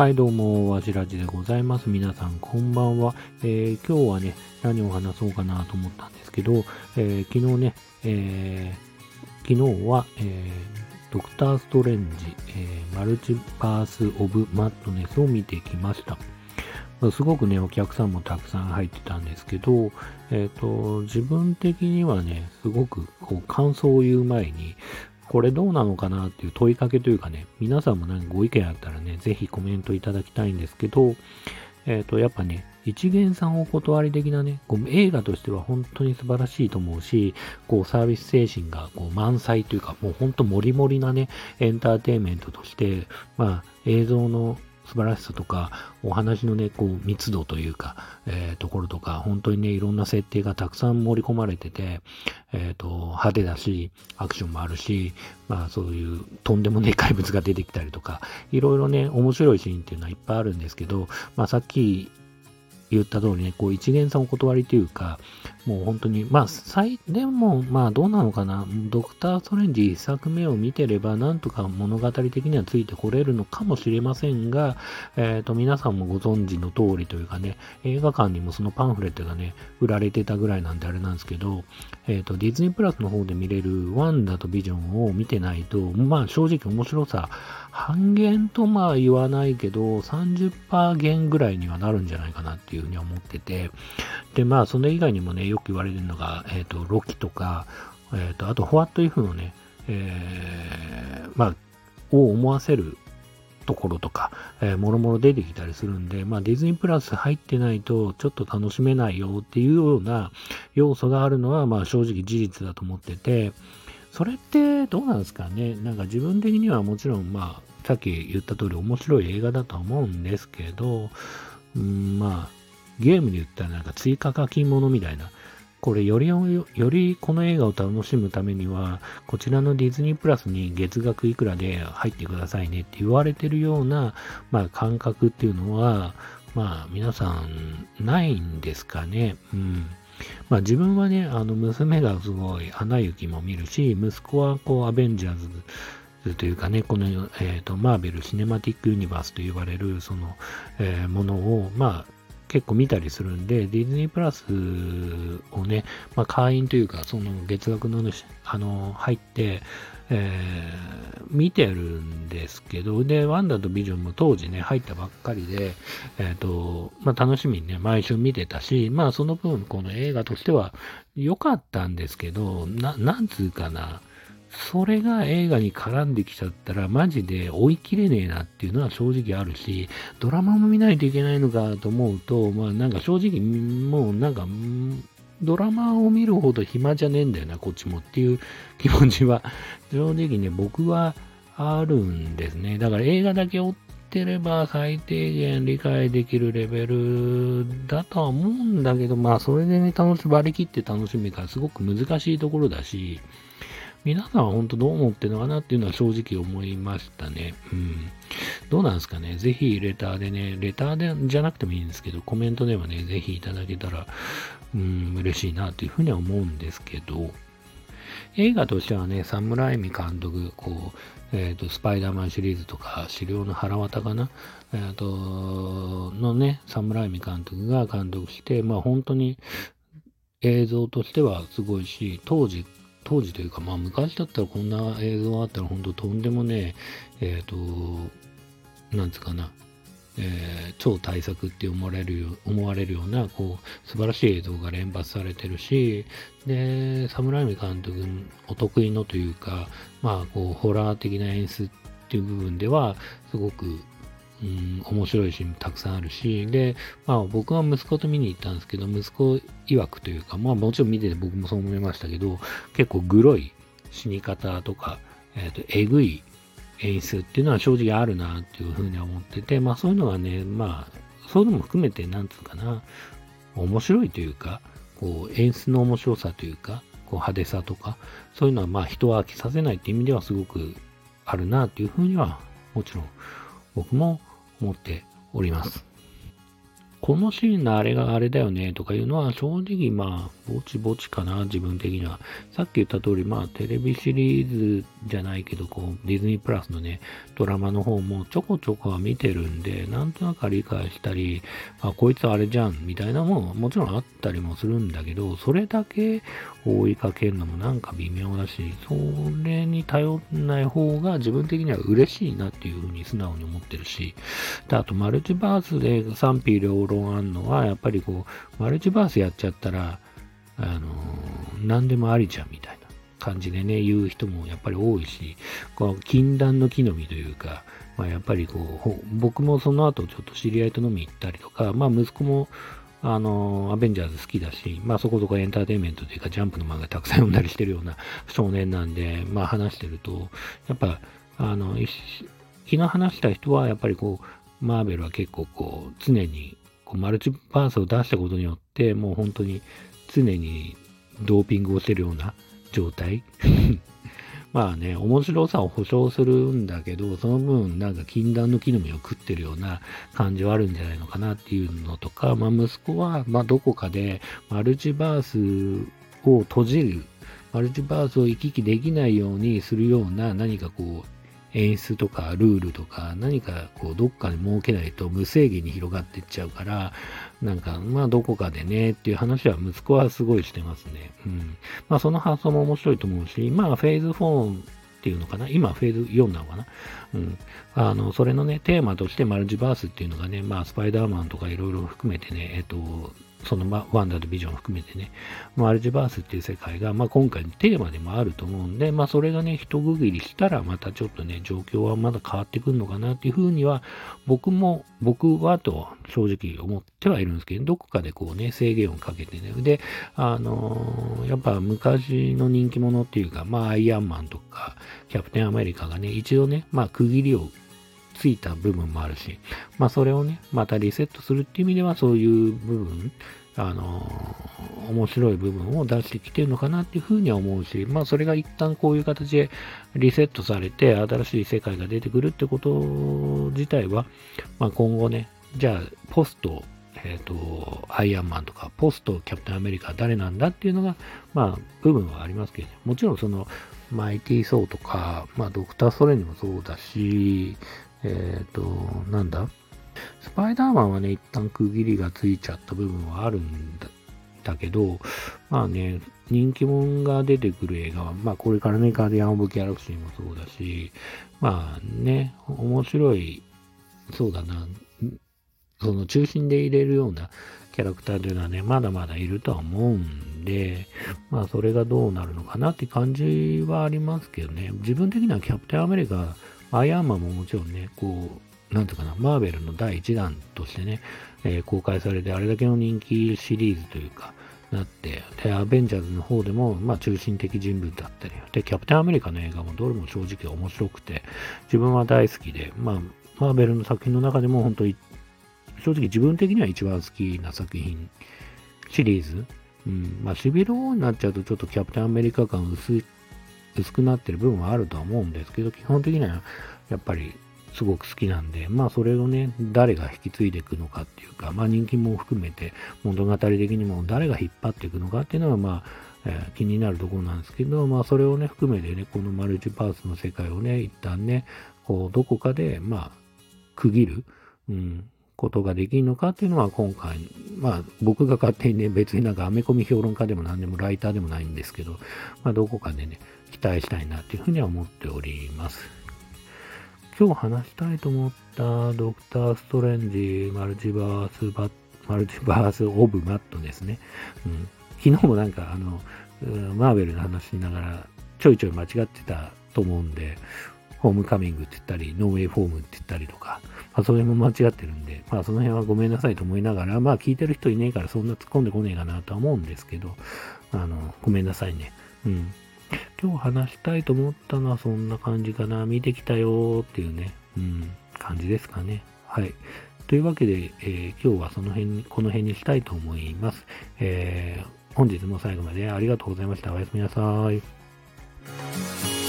はい、どうも、わじらじでございます。皆さん、こんばんは。えー、今日はね、何を話そうかなと思ったんですけど、えー、昨日ね、えー、昨日は、えドクター・ストレンジ、えマルチパース・オブ・マットネスを見てきました。すごくね、お客さんもたくさん入ってたんですけど、えっ、と、自分的にはね、すごくこう感想を言う前に、これどうなのかなっていう問いかけというかね、皆さんも何かご意見あったらね、ぜひコメントいただきたいんですけど、えっ、ー、と、やっぱね、一元さんお断り的なね、こう映画としては本当に素晴らしいと思うし、こうサービス精神がこう満載というか、もう本当もりもりなね、エンターテインメントとして、まあ映像の素晴らしさとか、お話のね、こう、密度というか、えー、ところとか、本当にね、いろんな設定がたくさん盛り込まれてて、えっ、ー、と、派手だし、アクションもあるし、まあ、そういうとんでもねえ 怪物が出てきたりとか、いろいろね、面白いシーンっていうのはいっぱいあるんですけど、まあ、さっき言った通りね、こう一元さんお断りというか、もう本当に、まあ、最、でも、まあどうなのかな、ドクター・ストレンジ一作目を見てれば、なんとか物語的にはついてこれるのかもしれませんが、えっ、ー、と、皆さんもご存知の通りというかね、映画館にもそのパンフレットがね、売られてたぐらいなんであれなんですけど、えっ、ー、と、ディズニープラスの方で見れるワンダとビジョンを見てないと、まあ正直面白さ、半減とまあ言わないけど、30%減ぐらいにはなるんじゃないかなっていうふうに思ってて、で、まあ、それ以外にもね、よく言われるのが、えっ、ー、と、ロキとか、えっ、ー、と、あと、ホワットイフのね、えー、まあ、を思わせるところとか、えー、もろもろ出てきたりするんで、まあ、ディズニープラス入ってないとちょっと楽しめないよっていうような要素があるのは、まあ、正直事実だと思ってて、それってどうなんですかね？なんか自分的にはもちろん、まあ、さっき言った通り面白い映画だと思うんですけど、うん、まあ、ゲームで言ったらなんか追加課金ものみたいな、これよりよりこの映画を楽しむためには、こちらのディズニープラスに月額いくらで入ってくださいねって言われてるような、まあ、感覚っていうのは、まあ皆さんないんですかね。うん。まあ自分はね、あの娘がすごい花雪も見るし、息子はこうアベンジャーズというかね、この、えーと、マーベル・シネマティック・ユニバースと呼ばれるその、えー、ものを、まあ、結構見たりするんで、ディズニープラスをね、まあ、会員というか、その月額の、あの、入って、えー、見てるんですけど、で、ワンダとビジョンも当時ね、入ったばっかりで、えっ、ー、と、まあ、楽しみにね、毎週見てたし、まあ、その分、この映画としては良かったんですけど、な、なんつうかな、それが映画に絡んできちゃったら、マジで追い切れねえなっていうのは正直あるし、ドラマも見ないといけないのかと思うと、まあなんか正直、もうなんか、ドラマを見るほど暇じゃねえんだよな、こっちもっていう気持ちは、正直ね、僕はあるんですね。だから映画だけ追ってれば最低限理解できるレベルだとは思うんだけど、まあそれでね、楽し、割り切って楽しむからすごく難しいところだし、皆さんは本当どう思ってるのかなっていうのは正直思いましたね。うん。どうなんですかね。ぜひレターでね、レターでじゃなくてもいいんですけど、コメントではね、ぜひいただけたら、うん、嬉しいなというふうには思うんですけど、映画としてはね、サムライミ監督、こう、えっ、ー、と、スパイダーマンシリーズとか、資料の腹渡かな、えっ、ー、と、のね、サムライミ監督が監督して、まあ本当に映像としてはすごいし、当時当時というか、まあ昔だったらこんな映像があったら本当とんでもねえ、っ、ー、と、なんつうかな、えー、超大作って思われるよ思われるようなこう素晴らしい映像が連発されてるしで侍海監督お得意のというかまあこうホラー的な演出っていう部分ではすごくうん、面白いシーンたくさんあるし、で、まあ僕は息子と見に行ったんですけど、息子曰くというか、まあもちろん見てて僕もそう思いましたけど、結構グロい死に方とか、えっ、ー、と、えぐい演出っていうのは正直あるなっていうふうに思ってて、まあそういうのはね、まあ、そういうのも含めて、なんつうかな、面白いというか、こう演出の面白さというか、こう派手さとか、そういうのはまあ人は飽きさせないっていう意味ではすごくあるなっていうふうには、もちろん僕も思っております。このシーンのあれがあれだよねとかいうのは正直まあ、ぼちぼちかな、自分的には。さっき言った通り、まあ、テレビシリーズじゃないけど、こう、ディズニープラスのね、ドラマの方もちょこちょこは見てるんで、なんとなく理解したり、あ、こいつあれじゃん、みたいなもん、もちろんあったりもするんだけど、それだけ追いかけるのもなんか微妙だし、それに頼んない方が自分的には嬉しいなっていうふうに素直に思ってるし、で、あとマルチバースで賛否両論あんのは、やっぱりこう、マルチバースやっちゃったら、あのー、何でもありじゃんみたいな感じでね、言う人もやっぱり多いし、この禁断の木の実というか、まあやっぱりこう、僕もその後ちょっと知り合いと飲み行ったりとか、まあ息子もあの、アベンジャーズ好きだし、まあそこそこエンターテインメントというかジャンプの漫画たくさん読んだりしてるような 少年なんで、まあ話してると、やっぱ、あの、昨日話した人はやっぱりこう、マーベルは結構こう、常にこうマルチバースを出したことによって、もう本当に常にドーピングをしてるような状態 まあね、面白さを保証するんだけど、その分、なんか禁断の木の実を食ってるような感じはあるんじゃないのかなっていうのとか、まあ息子は、まあどこかでマルチバースを閉じる、マルチバースを行き来できないようにするような何かこう、演出とかルールとか何かこうどっかで設けないと無制限に広がっていっちゃうから、なんかまあどこかでねっていう話は息子はすごいしてますね。うん。まあその発想も面白いと思うし、まあフェーズ4っていうのかな？今フェーズ4なのかな？うん。あの、それのね、テーマとしてマルチバースっていうのがね、まあスパイダーマンとかいろいろ含めてね、えっと、その、ま、ワンダーとビジョン含めてね、マルチバースっていう世界が、まあ、今回のテーマでもあると思うんで、まあ、それがね、一区切りしたら、またちょっとね、状況はまだ変わってくるのかなっていうふうには、僕も、僕はと正直思ってはいるんですけど、どこかでこうね、制限をかけてね、で、あのー、やっぱ昔の人気者っていうか、まあ、アイアンマンとか、キャプテンアメリカがね、一度ね、まあ、区切りをついた部分もあるし、まあそれをね、またリセットするっていう意味ではそういう部分、あのー、面白い部分を出してきてるのかなっていうふうには思うし、まあそれが一旦こういう形でリセットされて新しい世界が出てくるってこと自体は、まあ今後ね、じゃあポスト、えっ、ー、と、アイアンマンとか、ポストキャプテンアメリカ誰なんだっていうのが、まあ部分はありますけど、ね、もちろんその、マイティー・ソーとか、まあドクター・ストレンジもそうだし、えっ、ー、と、なんだ？スパイダーマンはね、一旦区切りがついちゃった部分はあるんだだけど、まあね、人気者が出てくる映画は、まあこれからね、ガーディアン・オブ・ギャラクシーもそうだし、まあね、面白い、そうだな、その中心で入れるようなキャラクターというのはね、まだまだいるとは思うんで、まあそれがどうなるのかなって感じはありますけどね、自分的にはキャプテンアメリカアイアンマンももちろんね、こう、なんていうかな、マーベルの第1弾としてね、えー、公開されて、あれだけの人気シリーズというか、なって、で、アベンジャーズの方でも、まあ、中心的人物だったり、で、キャプテンアメリカの映画もどれも正直面白くて、自分は大好きで、まあ、マーベルの作品の中でも本当に、正直自分的には一番好きな作品、シリーズ。うん、まあ、シビル王になっちゃうとちょっとキャプテンアメリカ感薄い薄くなってる部分はあるとは思うんですけど、基本的にはやっぱりすごく好きなんで、まあそれをね、誰が引き継いでいくのかっていうか、まあ人気も含めて物語的にも誰が引っ張っていくのかっていうのはまあ、えー、気になるところなんですけど、まあそれをね、含めてね、このマルチパースの世界をね、一旦ね、こう、どこかで、まあ、区切る、うん、ことができるのかっていうのは今回、まあ僕が勝手にね、別になんかアメコミ評論家でも何でもライターでもないんですけど、まあどこかでね、期待したいなっていうふうには思っております。今日話したいと思ったドクター・ストレンジ、マルチバースバッ、マルチバース・オブ・マットですね。うん、昨日もなんかあの、マーベルの話しながらちょいちょい間違ってたと思うんで、ホームカミングって言ったり、ノーウェイフォームって言ったりとか、まあ、それも間違ってるんで、まあ、その辺はごめんなさいと思いながら、まあ、聞いてる人いねえからそんな突っ込んでこねえかなとは思うんですけど、あの、ごめんなさいね。うん。今日話したいと思ったのはそんな感じかな。見てきたよっていうね、うん、感じですかね。はい。というわけで、えー、今日はその辺に、この辺にしたいと思います。えー、本日も最後までありがとうございました。おやすみなさい。